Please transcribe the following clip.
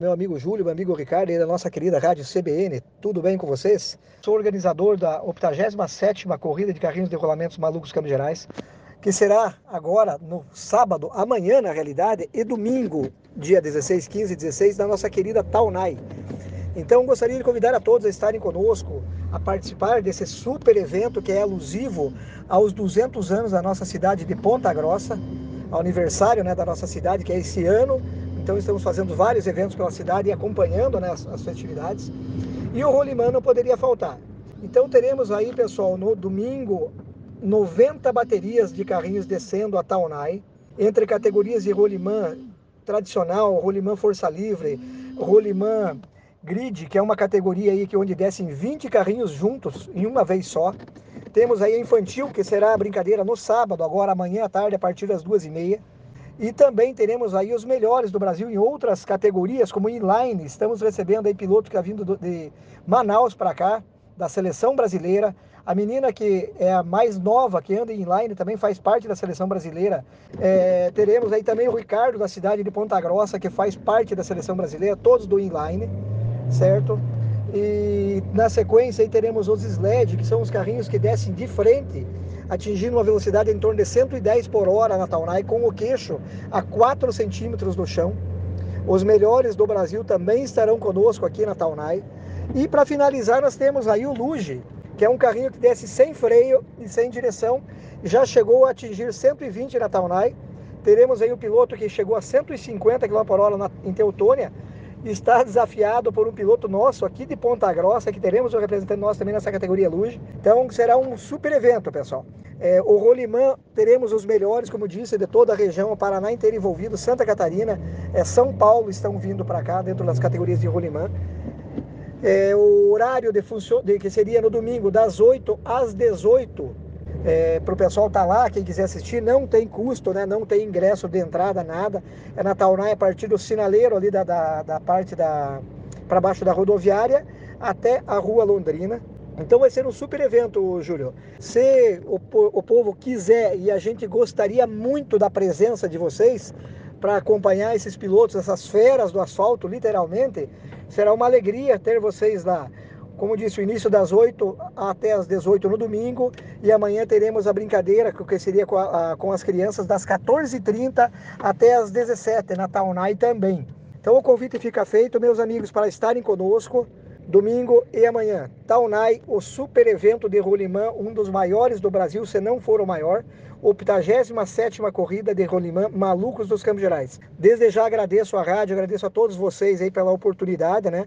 Meu amigo Júlio, meu amigo Ricardo, e da nossa querida Rádio CBN, tudo bem com vocês? Sou organizador da 87ª Corrida de Carrinhos de Rolamentos Malucos Campos Gerais, que será agora no sábado, amanhã na realidade, e domingo, dia 16, 15 e 16, na nossa querida Taunai. Então gostaria de convidar a todos a estarem conosco, a participar desse super evento que é alusivo aos 200 anos da nossa cidade de Ponta Grossa, aniversário né, da nossa cidade, que é esse ano, então estamos fazendo vários eventos pela cidade e acompanhando né, as, as festividades. E o Rolimã não poderia faltar. Então teremos aí, pessoal, no domingo, 90 baterias de carrinhos descendo a Taunai, entre categorias de rolimã tradicional, rolimã força livre, rolimã grid, que é uma categoria aí que onde descem 20 carrinhos juntos em uma vez só. Temos aí a infantil, que será a brincadeira no sábado, agora amanhã à tarde, a partir das duas e meia. E também teremos aí os melhores do Brasil em outras categorias, como inline. Estamos recebendo aí piloto que está vindo de Manaus para cá, da seleção brasileira. A menina que é a mais nova, que anda em inline, também faz parte da seleção brasileira. É, teremos aí também o Ricardo, da cidade de Ponta Grossa, que faz parte da seleção brasileira, todos do inline, certo? E na sequência aí teremos os sled, que são os carrinhos que descem de frente atingindo uma velocidade em torno de 110 por hora na Taunay, com o queixo a 4 centímetros do chão. Os melhores do Brasil também estarão conosco aqui na Taunay. E para finalizar, nós temos aí o Luge, que é um carrinho que desce sem freio e sem direção, já chegou a atingir 120 na Taunay. Teremos aí o piloto que chegou a 150 km por hora na, em Teutônia, está desafiado por um piloto nosso aqui de Ponta Grossa, que teremos um representante nosso também nessa categoria Luge. Então será um super evento, pessoal. É, o Rolimã teremos os melhores, como disse, de toda a região, o Paraná inteiro envolvido, Santa Catarina, é, São Paulo estão vindo para cá dentro das categorias de Rolimã. É, o horário de, de que seria no domingo, das 8 às 18 é, para o pessoal estar tá lá, quem quiser assistir, não tem custo, né? não tem ingresso de entrada, nada. É na Taunay, a partir do sinaleiro ali da, da, da parte da para baixo da rodoviária até a Rua Londrina. Então vai ser um super evento, Júlio. Se o, o povo quiser e a gente gostaria muito da presença de vocês para acompanhar esses pilotos, essas feras do asfalto, literalmente, será uma alegria ter vocês lá como disse, o início das 8 até as 18 no domingo e amanhã teremos a brincadeira, que seria com, a, com as crianças, das 14h30 até as 17 na Taunai também. Então o convite fica feito, meus amigos, para estarem conosco domingo e amanhã. Taunai, o super evento de rolimã, um dos maiores do Brasil, se não for o maior, 87ª corrida de rolimã Malucos dos Campos Gerais. Desde já agradeço a rádio, agradeço a todos vocês aí pela oportunidade, né?